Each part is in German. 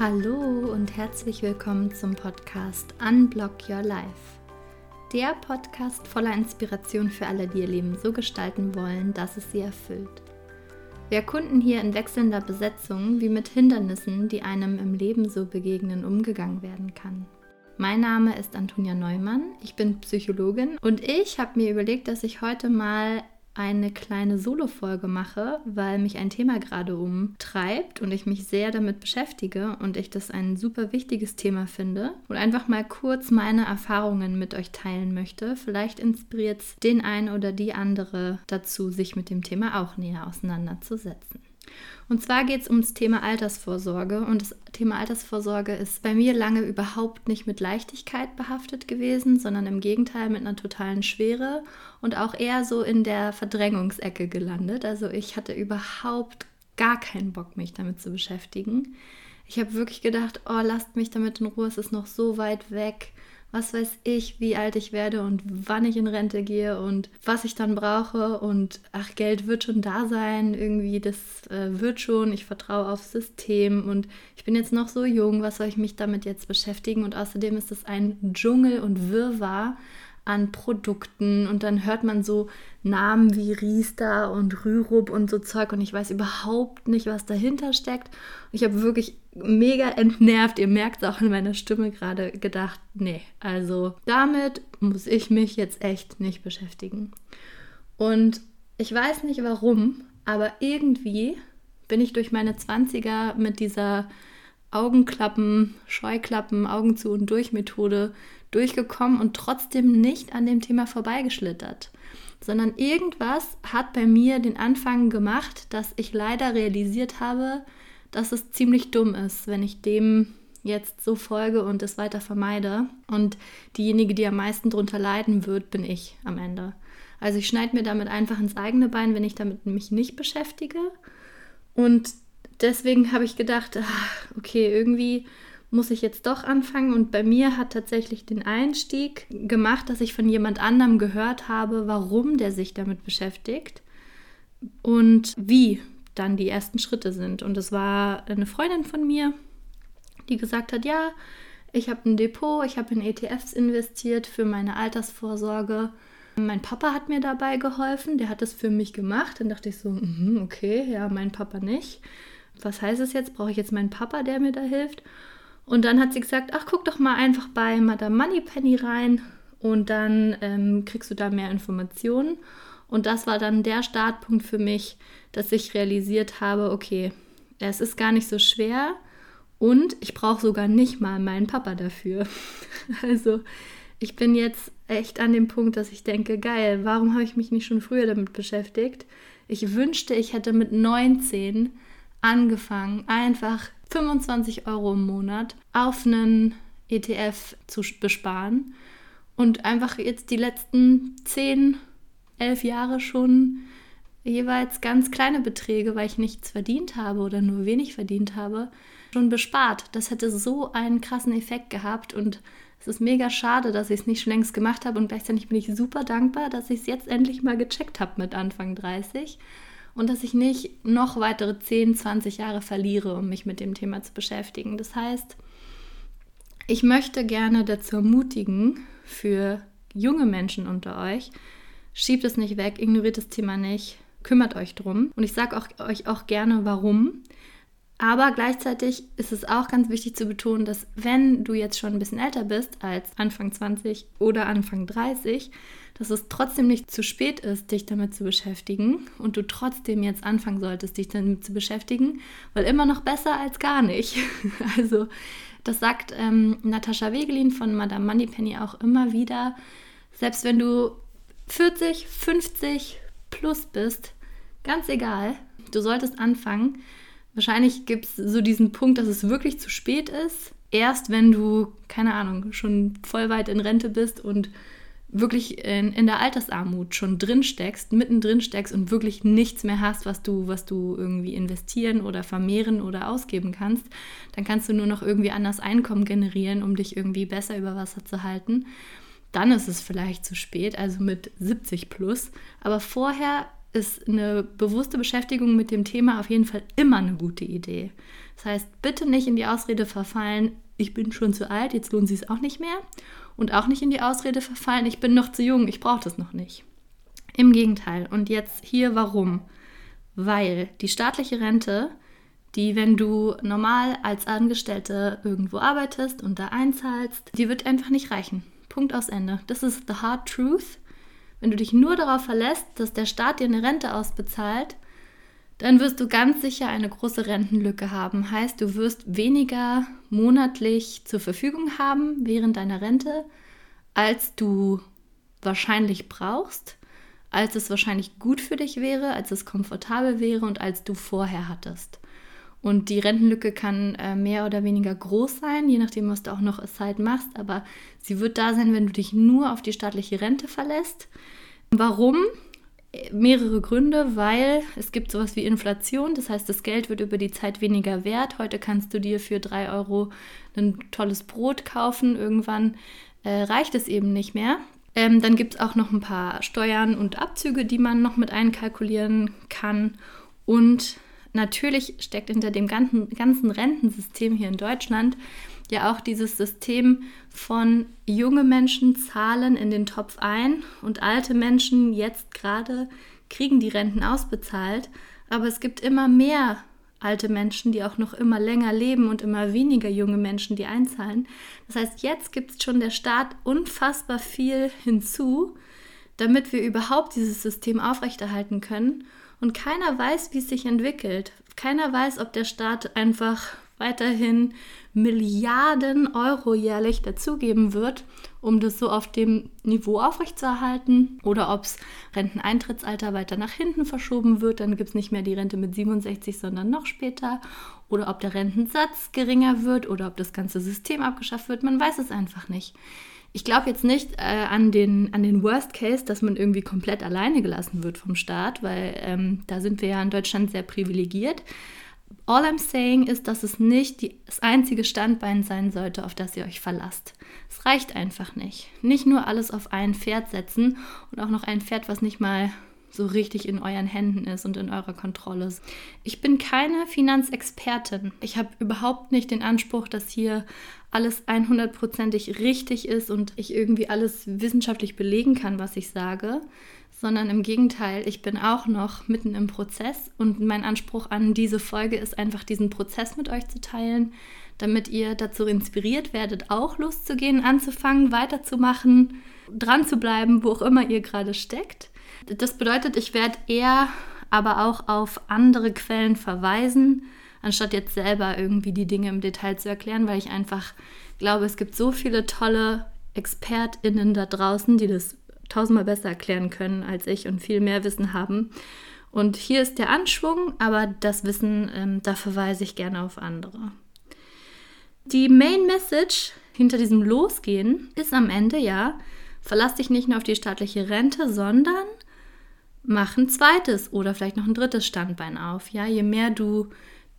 Hallo und herzlich willkommen zum Podcast Unblock Your Life. Der Podcast voller Inspiration für alle, die ihr Leben so gestalten wollen, dass es sie erfüllt. Wir erkunden hier in wechselnder Besetzung, wie mit Hindernissen, die einem im Leben so begegnen, umgegangen werden kann. Mein Name ist Antonia Neumann, ich bin Psychologin und ich habe mir überlegt, dass ich heute mal eine kleine Solo-Folge mache, weil mich ein Thema gerade umtreibt und ich mich sehr damit beschäftige und ich das ein super wichtiges Thema finde und einfach mal kurz meine Erfahrungen mit euch teilen möchte. Vielleicht inspiriert es den einen oder die andere dazu, sich mit dem Thema auch näher auseinanderzusetzen. Und zwar geht es ums Thema Altersvorsorge. Und das Thema Altersvorsorge ist bei mir lange überhaupt nicht mit Leichtigkeit behaftet gewesen, sondern im Gegenteil mit einer totalen Schwere und auch eher so in der Verdrängungsecke gelandet. Also ich hatte überhaupt gar keinen Bock, mich damit zu beschäftigen. Ich habe wirklich gedacht, oh, lasst mich damit in Ruhe, es ist noch so weit weg was weiß ich, wie alt ich werde und wann ich in Rente gehe und was ich dann brauche und ach, Geld wird schon da sein, irgendwie, das äh, wird schon, ich vertraue aufs System und ich bin jetzt noch so jung, was soll ich mich damit jetzt beschäftigen? Und außerdem ist es ein Dschungel und Wirrwarr an Produkten und dann hört man so Namen wie Riester und Rürup und so Zeug und ich weiß überhaupt nicht, was dahinter steckt. Ich habe wirklich mega entnervt, ihr merkt es auch in meiner Stimme gerade gedacht, nee, also damit muss ich mich jetzt echt nicht beschäftigen. Und ich weiß nicht warum, aber irgendwie bin ich durch meine 20er mit dieser Augenklappen, Scheuklappen, Augen zu und durch Methode durchgekommen und trotzdem nicht an dem Thema vorbeigeschlittert, sondern irgendwas hat bei mir den Anfang gemacht, dass ich leider realisiert habe, dass es ziemlich dumm ist, wenn ich dem jetzt so folge und es weiter vermeide. Und diejenige, die am meisten darunter leiden wird, bin ich am Ende. Also ich schneide mir damit einfach ins eigene Bein, wenn ich damit mich nicht beschäftige. Und deswegen habe ich gedacht, ach, okay, irgendwie muss ich jetzt doch anfangen. Und bei mir hat tatsächlich den Einstieg gemacht, dass ich von jemand anderem gehört habe, warum der sich damit beschäftigt und wie dann die ersten Schritte sind. Und es war eine Freundin von mir, die gesagt hat, ja, ich habe ein Depot, ich habe in ETFs investiert für meine Altersvorsorge. Mein Papa hat mir dabei geholfen, der hat das für mich gemacht. Dann dachte ich so, mm, okay, ja, mein Papa nicht. Was heißt es jetzt? Brauche ich jetzt meinen Papa, der mir da hilft? Und dann hat sie gesagt, ach, guck doch mal einfach bei Madame Moneypenny rein und dann ähm, kriegst du da mehr Informationen. Und das war dann der Startpunkt für mich, dass ich realisiert habe, okay, es ist gar nicht so schwer und ich brauche sogar nicht mal meinen Papa dafür. also ich bin jetzt echt an dem Punkt, dass ich denke, geil, warum habe ich mich nicht schon früher damit beschäftigt? Ich wünschte, ich hätte mit 19 angefangen, einfach 25 Euro im Monat auf einen ETF zu besparen und einfach jetzt die letzten 10, 11 Jahre schon jeweils ganz kleine Beträge, weil ich nichts verdient habe oder nur wenig verdient habe, schon bespart. Das hätte so einen krassen Effekt gehabt und es ist mega schade, dass ich es nicht schon längst gemacht habe und gleichzeitig bin ich super dankbar, dass ich es jetzt endlich mal gecheckt habe mit Anfang 30 und dass ich nicht noch weitere 10, 20 Jahre verliere, um mich mit dem Thema zu beschäftigen. Das heißt, ich möchte gerne dazu ermutigen, für junge Menschen unter euch, schiebt es nicht weg, ignoriert das Thema nicht, kümmert euch drum. Und ich sage euch auch gerne, warum. Aber gleichzeitig ist es auch ganz wichtig zu betonen, dass wenn du jetzt schon ein bisschen älter bist als Anfang 20 oder Anfang 30, dass es trotzdem nicht zu spät ist, dich damit zu beschäftigen und du trotzdem jetzt anfangen solltest, dich damit zu beschäftigen, weil immer noch besser als gar nicht. Also das sagt ähm, Natascha Wegelin von Madame Moneypenny auch immer wieder. Selbst wenn du 40, 50 plus bist, ganz egal, du solltest anfangen. Wahrscheinlich gibt es so diesen Punkt, dass es wirklich zu spät ist. Erst wenn du, keine Ahnung, schon voll weit in Rente bist und wirklich in, in der Altersarmut schon drin steckst, mittendrin steckst und wirklich nichts mehr hast, was du, was du irgendwie investieren oder vermehren oder ausgeben kannst, dann kannst du nur noch irgendwie anders Einkommen generieren, um dich irgendwie besser über Wasser zu halten. Dann ist es vielleicht zu spät, also mit 70 plus. Aber vorher ist eine bewusste Beschäftigung mit dem Thema auf jeden Fall immer eine gute Idee. Das heißt, bitte nicht in die Ausrede verfallen, ich bin schon zu alt, jetzt lohnt sich es auch nicht mehr. Und auch nicht in die Ausrede verfallen, ich bin noch zu jung, ich brauche das noch nicht. Im Gegenteil. Und jetzt hier warum? Weil die staatliche Rente, die, wenn du normal als Angestellte irgendwo arbeitest und da einzahlst, die wird einfach nicht reichen. Punkt aus Ende. Das ist the hard truth. Wenn du dich nur darauf verlässt, dass der Staat dir eine Rente ausbezahlt, dann wirst du ganz sicher eine große Rentenlücke haben. Heißt, du wirst weniger monatlich zur Verfügung haben während deiner Rente, als du wahrscheinlich brauchst, als es wahrscheinlich gut für dich wäre, als es komfortabel wäre und als du vorher hattest. Und die Rentenlücke kann äh, mehr oder weniger groß sein, je nachdem, was du auch noch Aside machst, aber sie wird da sein, wenn du dich nur auf die staatliche Rente verlässt. Warum? Mehrere Gründe, weil es gibt sowas wie Inflation, das heißt, das Geld wird über die Zeit weniger wert. Heute kannst du dir für drei Euro ein tolles Brot kaufen, irgendwann äh, reicht es eben nicht mehr. Ähm, dann gibt es auch noch ein paar Steuern und Abzüge, die man noch mit einkalkulieren kann. Und natürlich steckt hinter dem ganzen, ganzen Rentensystem hier in Deutschland ja auch dieses System von junge Menschen zahlen in den Topf ein und alte Menschen jetzt gerade kriegen die Renten ausbezahlt. Aber es gibt immer mehr alte Menschen, die auch noch immer länger leben und immer weniger junge Menschen, die einzahlen. Das heißt, jetzt gibt es schon der Staat unfassbar viel hinzu, damit wir überhaupt dieses System aufrechterhalten können. Und keiner weiß, wie es sich entwickelt. Keiner weiß, ob der Staat einfach weiterhin Milliarden Euro jährlich dazugeben wird, um das so auf dem Niveau aufrechtzuerhalten oder ob es Renteneintrittsalter weiter nach hinten verschoben wird, dann gibt es nicht mehr die Rente mit 67, sondern noch später oder ob der Rentensatz geringer wird oder ob das ganze System abgeschafft wird, man weiß es einfach nicht. Ich glaube jetzt nicht äh, an, den, an den Worst Case, dass man irgendwie komplett alleine gelassen wird vom Staat, weil ähm, da sind wir ja in Deutschland sehr privilegiert. All I'm saying ist, dass es nicht die, das einzige Standbein sein sollte, auf das ihr euch verlasst. Es reicht einfach nicht. Nicht nur alles auf ein Pferd setzen und auch noch ein Pferd, was nicht mal so richtig in euren Händen ist und in eurer Kontrolle ist. Ich bin keine Finanzexpertin. Ich habe überhaupt nicht den Anspruch, dass hier alles 100%ig richtig ist und ich irgendwie alles wissenschaftlich belegen kann, was ich sage sondern im Gegenteil, ich bin auch noch mitten im Prozess und mein Anspruch an diese Folge ist einfach diesen Prozess mit euch zu teilen, damit ihr dazu inspiriert werdet, auch loszugehen, anzufangen, weiterzumachen, dran zu bleiben, wo auch immer ihr gerade steckt. Das bedeutet, ich werde eher aber auch auf andere Quellen verweisen, anstatt jetzt selber irgendwie die Dinge im Detail zu erklären, weil ich einfach glaube, es gibt so viele tolle ExpertInnen da draußen, die das tausendmal besser erklären können als ich und viel mehr Wissen haben. Und hier ist der Anschwung, aber das Wissen, ähm, da verweise ich gerne auf andere. Die Main Message hinter diesem Losgehen ist am Ende ja, verlass dich nicht nur auf die staatliche Rente, sondern mach ein zweites oder vielleicht noch ein drittes Standbein auf. Ja, je mehr du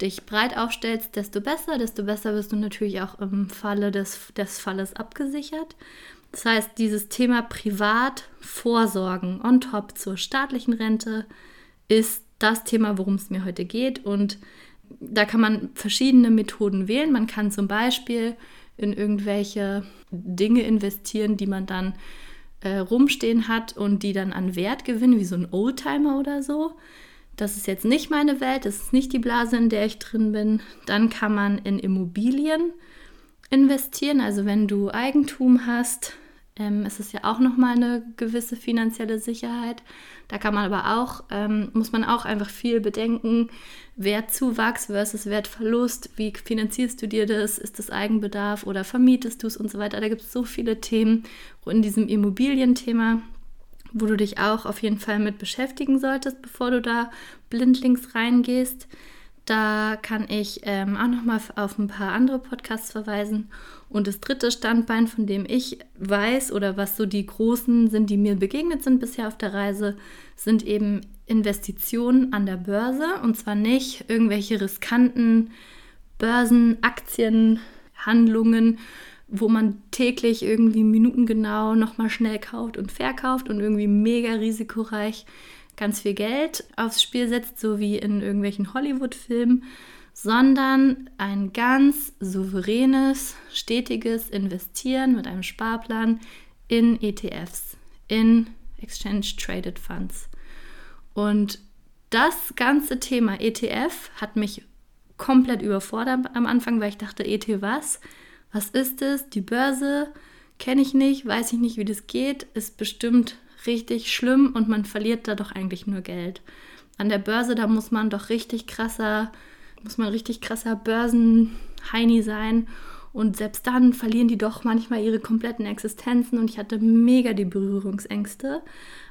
dich breit aufstellst, desto besser, desto besser wirst du natürlich auch im Falle des, des Falles abgesichert. Das heißt, dieses Thema Privatvorsorgen on top zur staatlichen Rente ist das Thema, worum es mir heute geht. Und da kann man verschiedene Methoden wählen. Man kann zum Beispiel in irgendwelche Dinge investieren, die man dann äh, rumstehen hat und die dann an Wert gewinnen, wie so ein Oldtimer oder so. Das ist jetzt nicht meine Welt, das ist nicht die Blase, in der ich drin bin. Dann kann man in Immobilien investieren. Also wenn du Eigentum hast, ähm, ist es ja auch nochmal eine gewisse finanzielle Sicherheit. Da kann man aber auch, ähm, muss man auch einfach viel bedenken, Wertzuwachs versus Wertverlust, wie finanzierst du dir das, ist das Eigenbedarf oder vermietest du es und so weiter. Da gibt es so viele Themen in diesem Immobilienthema, wo du dich auch auf jeden Fall mit beschäftigen solltest, bevor du da blindlings reingehst. Da kann ich ähm, auch nochmal auf ein paar andere Podcasts verweisen. Und das dritte Standbein, von dem ich weiß oder was so die großen sind, die mir begegnet sind bisher auf der Reise, sind eben Investitionen an der Börse. Und zwar nicht irgendwelche riskanten Börsenaktienhandlungen, wo man täglich irgendwie minutengenau nochmal schnell kauft und verkauft und irgendwie mega risikoreich ganz viel Geld aufs Spiel setzt, so wie in irgendwelchen Hollywood-Filmen, sondern ein ganz souveränes, stetiges Investieren mit einem Sparplan in ETFs, in Exchange Traded Funds. Und das ganze Thema ETF hat mich komplett überfordert am Anfang, weil ich dachte, ET was? Was ist es? Die Börse kenne ich nicht, weiß ich nicht, wie das geht, ist bestimmt richtig schlimm und man verliert da doch eigentlich nur Geld. An der Börse, da muss man doch richtig krasser, muss man richtig krasser Börsenheini sein. Und selbst dann verlieren die doch manchmal ihre kompletten Existenzen und ich hatte mega die Berührungsängste.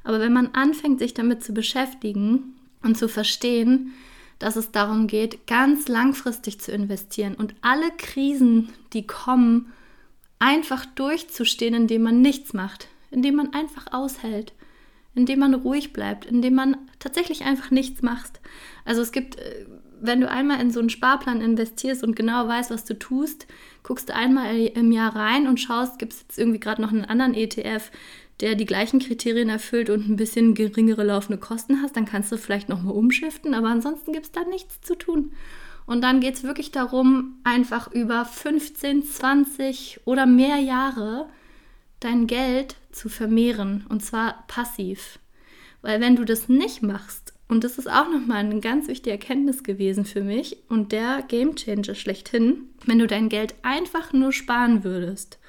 Aber wenn man anfängt, sich damit zu beschäftigen und zu verstehen, dass es darum geht, ganz langfristig zu investieren und alle Krisen, die kommen, einfach durchzustehen, indem man nichts macht, indem man einfach aushält, indem man ruhig bleibt, indem man tatsächlich einfach nichts macht. Also es gibt, äh, wenn du einmal in so einen Sparplan investierst und genau weißt, was du tust, guckst du einmal im Jahr rein und schaust, gibt es jetzt irgendwie gerade noch einen anderen ETF, der die gleichen Kriterien erfüllt und ein bisschen geringere laufende Kosten hast, dann kannst du vielleicht nochmal umschiften, aber ansonsten gibt es da nichts zu tun. Und dann geht es wirklich darum, einfach über 15, 20 oder mehr Jahre dein Geld zu vermehren und zwar passiv. Weil wenn du das nicht machst, und das ist auch nochmal eine ganz wichtige Erkenntnis gewesen für mich und der Gamechanger schlechthin, wenn du dein Geld einfach nur sparen würdest,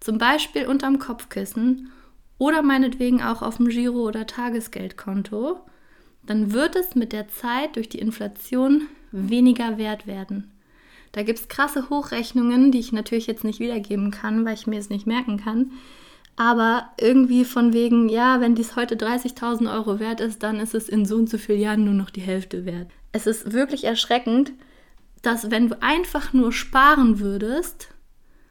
zum Beispiel unterm Kopfkissen oder meinetwegen auch auf dem Giro- oder Tagesgeldkonto, dann wird es mit der Zeit durch die Inflation weniger wert werden. Da gibt es krasse Hochrechnungen, die ich natürlich jetzt nicht wiedergeben kann, weil ich mir es nicht merken kann. Aber irgendwie von wegen, ja, wenn dies heute 30.000 Euro wert ist, dann ist es in so und so vielen Jahren nur noch die Hälfte wert. Es ist wirklich erschreckend, dass wenn du einfach nur sparen würdest,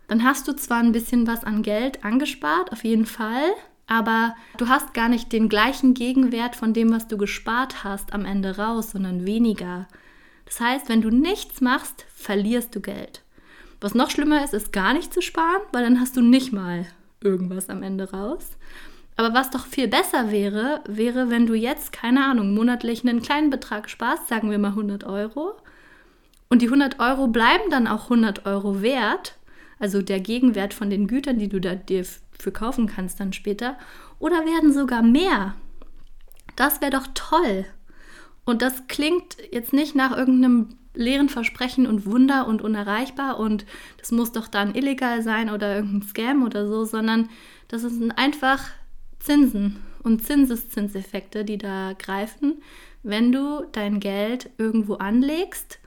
dann hast du zwar ein bisschen was an Geld angespart, auf jeden Fall, aber du hast gar nicht den gleichen Gegenwert von dem, was du gespart hast, am Ende raus, sondern weniger. Das heißt, wenn du nichts machst, verlierst du Geld. Was noch schlimmer ist, ist gar nicht zu sparen, weil dann hast du nicht mal irgendwas am Ende raus. Aber was doch viel besser wäre, wäre, wenn du jetzt, keine Ahnung, monatlich einen kleinen Betrag sparst, sagen wir mal 100 Euro, und die 100 Euro bleiben dann auch 100 Euro wert, also der Gegenwert von den Gütern, die du da dir für kaufen kannst dann später, oder werden sogar mehr. Das wäre doch toll. Und das klingt jetzt nicht nach irgendeinem leeren Versprechen und Wunder und unerreichbar und das muss doch dann illegal sein oder irgendein Scam oder so, sondern das sind einfach Zinsen und Zinseszinseffekte, die da greifen, wenn du dein Geld irgendwo anlegst,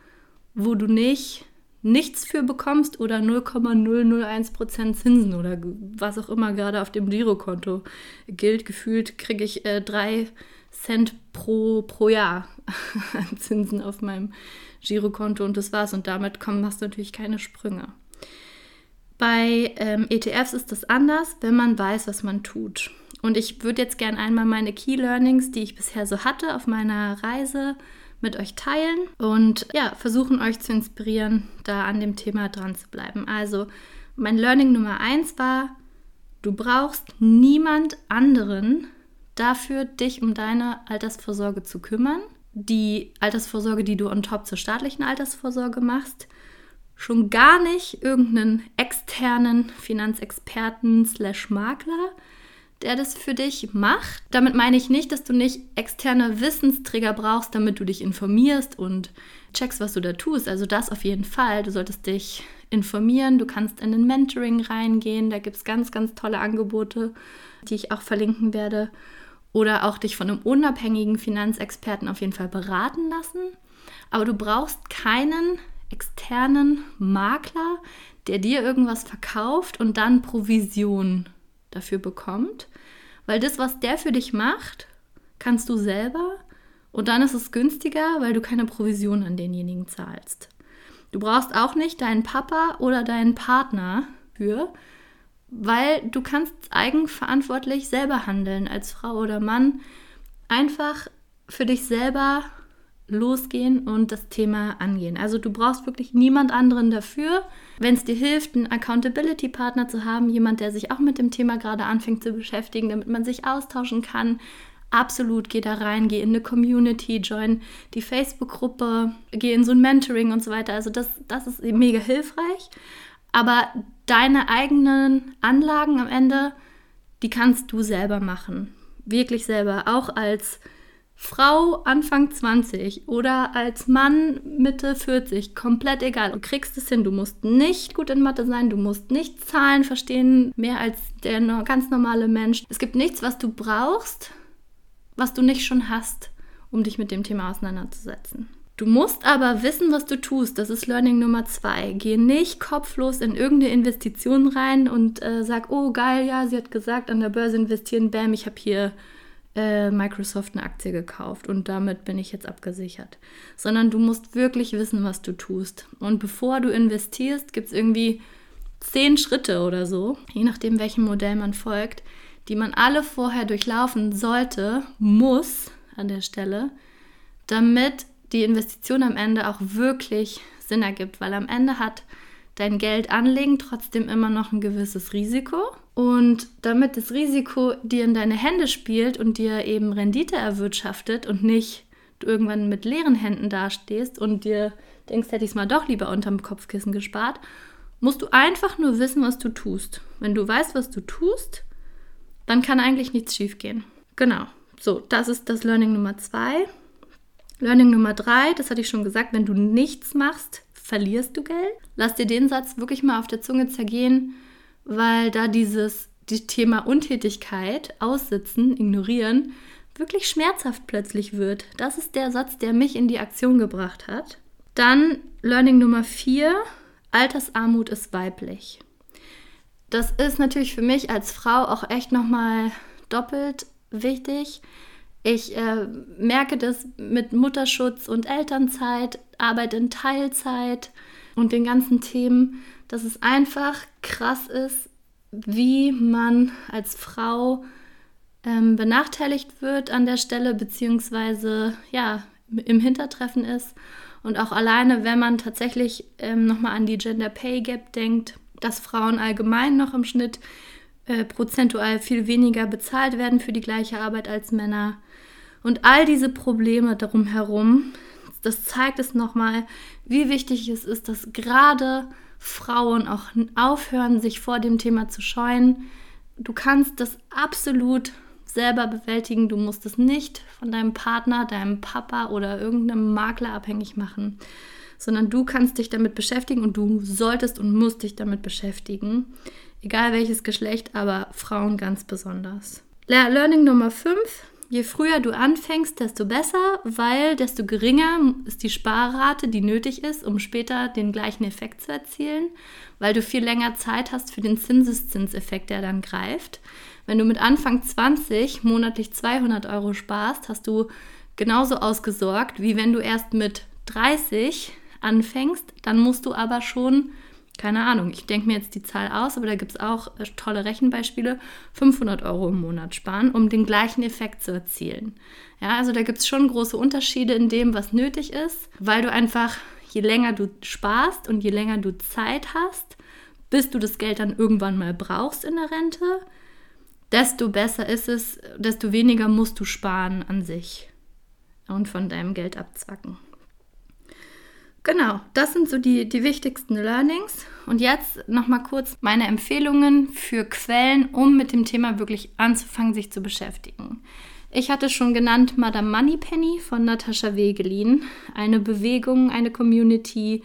wo du nicht nichts für bekommst oder 0,001% Zinsen oder was auch immer gerade auf dem Girokonto gilt. Gefühlt kriege ich äh, drei Cent pro, pro Jahr an Zinsen auf meinem Girokonto und das war's. Und damit kommen du natürlich keine Sprünge. Bei ähm, ETFs ist das anders, wenn man weiß, was man tut. Und ich würde jetzt gerne einmal meine Key Learnings, die ich bisher so hatte auf meiner Reise, mit euch teilen und ja, versuchen euch zu inspirieren, da an dem Thema dran zu bleiben. Also mein Learning Nummer eins war, du brauchst niemand anderen dafür, dich um deine Altersvorsorge zu kümmern. Die Altersvorsorge, die du on top zur staatlichen Altersvorsorge machst, schon gar nicht irgendeinen externen Finanzexperten slash Makler, der das für dich macht. Damit meine ich nicht, dass du nicht externe Wissensträger brauchst, damit du dich informierst und checkst, was du da tust. Also das auf jeden Fall. Du solltest dich informieren, du kannst in ein Mentoring reingehen, da gibt es ganz, ganz tolle Angebote, die ich auch verlinken werde. Oder auch dich von einem unabhängigen Finanzexperten auf jeden Fall beraten lassen. Aber du brauchst keinen externen Makler, der dir irgendwas verkauft und dann Provision dafür bekommt, weil das, was der für dich macht, kannst du selber und dann ist es günstiger, weil du keine Provision an denjenigen zahlst. Du brauchst auch nicht deinen Papa oder deinen Partner für, weil du kannst eigenverantwortlich selber handeln als Frau oder Mann. Einfach für dich selber losgehen und das Thema angehen. Also du brauchst wirklich niemand anderen dafür. Wenn es dir hilft, einen Accountability-Partner zu haben, jemand, der sich auch mit dem Thema gerade anfängt zu beschäftigen, damit man sich austauschen kann, absolut, geh da rein, geh in eine Community, join die Facebook-Gruppe, geh in so ein Mentoring und so weiter. Also das, das ist mega hilfreich. Aber deine eigenen Anlagen am Ende, die kannst du selber machen. Wirklich selber. Auch als Frau Anfang 20 oder als Mann Mitte 40, komplett egal. Du kriegst es hin. Du musst nicht gut in Mathe sein, du musst nicht Zahlen verstehen, mehr als der ganz normale Mensch. Es gibt nichts, was du brauchst, was du nicht schon hast, um dich mit dem Thema auseinanderzusetzen. Du musst aber wissen, was du tust. Das ist Learning Nummer zwei. Geh nicht kopflos in irgendeine Investition rein und äh, sag, oh geil, ja, sie hat gesagt, an der Börse investieren, bam, ich habe hier äh, Microsoft eine Aktie gekauft und damit bin ich jetzt abgesichert. Sondern du musst wirklich wissen, was du tust. Und bevor du investierst, gibt es irgendwie zehn Schritte oder so, je nachdem, welchem Modell man folgt, die man alle vorher durchlaufen sollte, muss an der Stelle, damit die Investition am Ende auch wirklich Sinn ergibt, weil am Ende hat dein Geld anlegen trotzdem immer noch ein gewisses Risiko. Und damit das Risiko dir in deine Hände spielt und dir eben Rendite erwirtschaftet und nicht du irgendwann mit leeren Händen dastehst und dir denkst, hätte ich es mal doch lieber unterm Kopfkissen gespart, musst du einfach nur wissen, was du tust. Wenn du weißt, was du tust, dann kann eigentlich nichts schiefgehen. Genau. So, das ist das Learning Nummer zwei. Learning Nummer drei, das hatte ich schon gesagt, wenn du nichts machst, verlierst du Geld. Lass dir den Satz wirklich mal auf der Zunge zergehen, weil da dieses die Thema Untätigkeit, Aussitzen, Ignorieren wirklich schmerzhaft plötzlich wird. Das ist der Satz, der mich in die Aktion gebracht hat. Dann Learning Nummer vier, Altersarmut ist weiblich. Das ist natürlich für mich als Frau auch echt nochmal doppelt wichtig. Ich äh, merke das mit Mutterschutz und Elternzeit, Arbeit in Teilzeit und den ganzen Themen, dass es einfach krass ist, wie man als Frau ähm, benachteiligt wird an der Stelle, beziehungsweise ja, im Hintertreffen ist. Und auch alleine, wenn man tatsächlich ähm, nochmal an die Gender Pay Gap denkt, dass Frauen allgemein noch im Schnitt äh, prozentual viel weniger bezahlt werden für die gleiche Arbeit als Männer. Und all diese Probleme darum herum, das zeigt es nochmal, wie wichtig es ist, dass gerade Frauen auch aufhören, sich vor dem Thema zu scheuen. Du kannst das absolut selber bewältigen. Du musst es nicht von deinem Partner, deinem Papa oder irgendeinem Makler abhängig machen sondern du kannst dich damit beschäftigen und du solltest und musst dich damit beschäftigen. Egal welches Geschlecht, aber Frauen ganz besonders. Learning Nummer 5. Je früher du anfängst, desto besser, weil desto geringer ist die Sparrate, die nötig ist, um später den gleichen Effekt zu erzielen, weil du viel länger Zeit hast für den Zinseszinseffekt, der dann greift. Wenn du mit Anfang 20 monatlich 200 Euro sparst, hast du genauso ausgesorgt, wie wenn du erst mit 30 anfängst, dann musst du aber schon, keine Ahnung, ich denke mir jetzt die Zahl aus, aber da gibt es auch äh, tolle Rechenbeispiele, 500 Euro im Monat sparen, um den gleichen Effekt zu erzielen. Ja, also da gibt es schon große Unterschiede in dem, was nötig ist, weil du einfach, je länger du sparst und je länger du Zeit hast, bis du das Geld dann irgendwann mal brauchst in der Rente, desto besser ist es, desto weniger musst du sparen an sich und von deinem Geld abzwacken. Genau, das sind so die, die wichtigsten Learnings. Und jetzt nochmal kurz meine Empfehlungen für Quellen, um mit dem Thema wirklich anzufangen, sich zu beschäftigen. Ich hatte schon genannt Madame Moneypenny von Natascha Wegelin. Eine Bewegung, eine Community,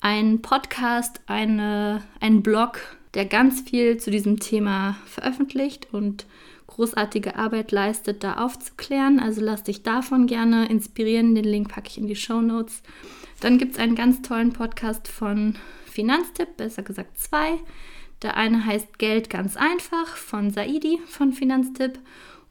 ein Podcast, eine, ein Blog, der ganz viel zu diesem Thema veröffentlicht und großartige Arbeit leistet, da aufzuklären. Also lass dich davon gerne inspirieren. Den Link packe ich in die Show Notes. Dann gibt es einen ganz tollen Podcast von Finanztipp, besser gesagt zwei. Der eine heißt Geld ganz einfach von Saidi von Finanztipp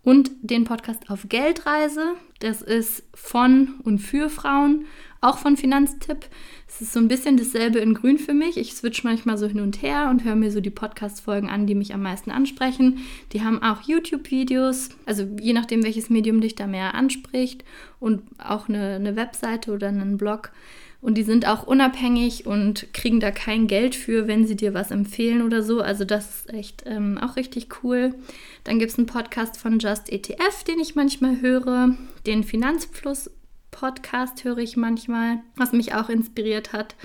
und den Podcast auf Geldreise. Das ist von und für Frauen, auch von Finanztipp. Es ist so ein bisschen dasselbe in Grün für mich. Ich switch manchmal so hin und her und höre mir so die Podcast-Folgen an, die mich am meisten ansprechen. Die haben auch YouTube-Videos, also je nachdem, welches Medium dich da mehr anspricht und auch eine, eine Webseite oder einen Blog. Und die sind auch unabhängig und kriegen da kein Geld für, wenn sie dir was empfehlen oder so. Also das ist echt ähm, auch richtig cool. Dann gibt es einen Podcast von Just ETF, den ich manchmal höre. Den Finanzfluss-Podcast höre ich manchmal, was mich auch inspiriert hat,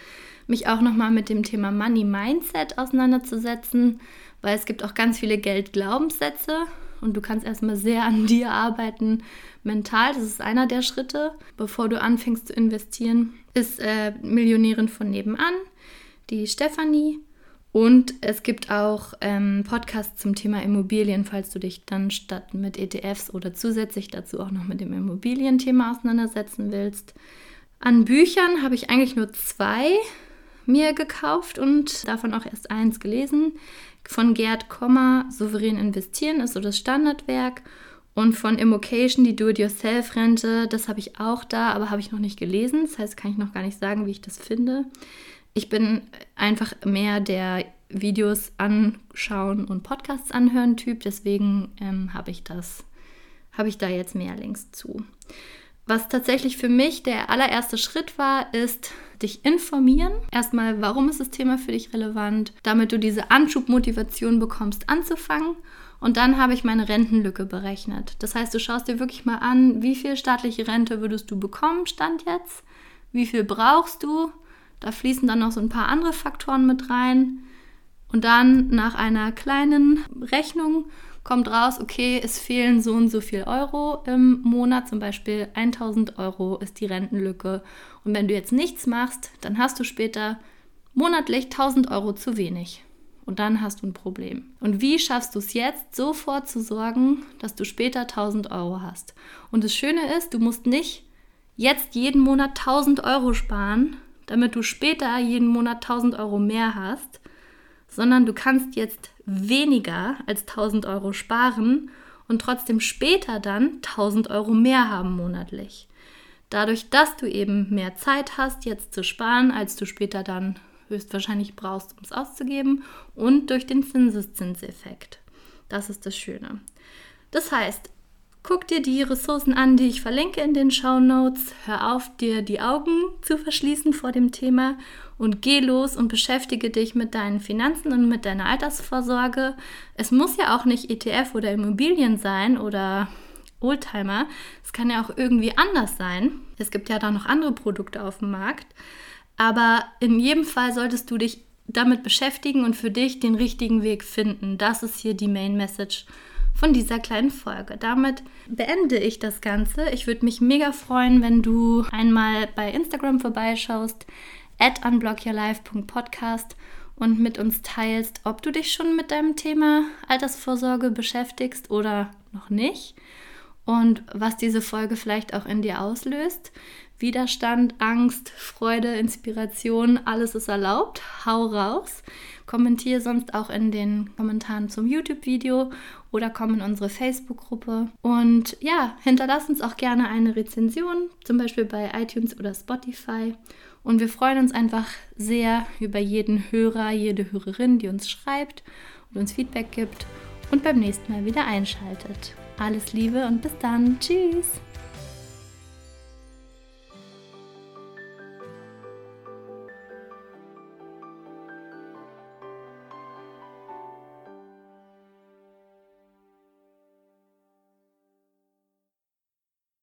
mich auch nochmal mit dem Thema Money Mindset auseinanderzusetzen, weil es gibt auch ganz viele Geldglaubenssätze und du kannst erstmal sehr an dir arbeiten, mental. Das ist einer der Schritte, bevor du anfängst zu investieren. Ist äh, Millionärin von nebenan, die Stefanie. Und es gibt auch ähm, Podcasts zum Thema Immobilien, falls du dich dann statt mit ETFs oder zusätzlich dazu auch noch mit dem Immobilienthema auseinandersetzen willst. An Büchern habe ich eigentlich nur zwei mir gekauft und davon auch erst eins gelesen. Von Gerd Kommer, Souverän investieren ist so das Standardwerk. Und von Immocation, die Do-it-yourself-Rente, das habe ich auch da, aber habe ich noch nicht gelesen. Das heißt, kann ich noch gar nicht sagen, wie ich das finde. Ich bin einfach mehr der Videos anschauen und Podcasts anhören Typ, deswegen ähm, habe ich das, habe ich da jetzt mehr Links zu. Was tatsächlich für mich der allererste Schritt war, ist dich informieren. Erstmal, warum ist das Thema für dich relevant, damit du diese Anschubmotivation bekommst, anzufangen. Und dann habe ich meine Rentenlücke berechnet. Das heißt, du schaust dir wirklich mal an, wie viel staatliche Rente würdest du bekommen, stand jetzt, wie viel brauchst du. Da fließen dann noch so ein paar andere Faktoren mit rein. Und dann nach einer kleinen Rechnung kommt raus, okay, es fehlen so und so viel Euro im Monat, zum Beispiel 1000 Euro ist die Rentenlücke. Und wenn du jetzt nichts machst, dann hast du später monatlich 1000 Euro zu wenig. Und dann hast du ein Problem. Und wie schaffst du es jetzt, so vorzusorgen, dass du später 1000 Euro hast? Und das Schöne ist, du musst nicht jetzt jeden Monat 1000 Euro sparen, damit du später jeden Monat 1000 Euro mehr hast, sondern du kannst jetzt weniger als 1000 Euro sparen und trotzdem später dann 1000 Euro mehr haben monatlich. Dadurch, dass du eben mehr Zeit hast, jetzt zu sparen, als du später dann höchstwahrscheinlich brauchst, um es auszugeben und durch den Zinseszinseffekt. Das ist das Schöne. Das heißt, Guck dir die Ressourcen an, die ich verlinke in den Show Notes. Hör auf, dir die Augen zu verschließen vor dem Thema und geh los und beschäftige dich mit deinen Finanzen und mit deiner Altersvorsorge. Es muss ja auch nicht ETF oder Immobilien sein oder Oldtimer. Es kann ja auch irgendwie anders sein. Es gibt ja da noch andere Produkte auf dem Markt. Aber in jedem Fall solltest du dich damit beschäftigen und für dich den richtigen Weg finden. Das ist hier die Main Message von dieser kleinen Folge. Damit beende ich das Ganze. Ich würde mich mega freuen, wenn du einmal bei Instagram vorbeischaust, at unblockyourlife.podcast und mit uns teilst, ob du dich schon mit deinem Thema Altersvorsorge beschäftigst oder noch nicht und was diese Folge vielleicht auch in dir auslöst. Widerstand, Angst, Freude, Inspiration, alles ist erlaubt. Hau raus. Kommentiere sonst auch in den Kommentaren zum YouTube-Video oder komm in unsere Facebook-Gruppe. Und ja, hinterlass uns auch gerne eine Rezension, zum Beispiel bei iTunes oder Spotify. Und wir freuen uns einfach sehr über jeden Hörer, jede Hörerin, die uns schreibt und uns Feedback gibt und beim nächsten Mal wieder einschaltet. Alles Liebe und bis dann. Tschüss.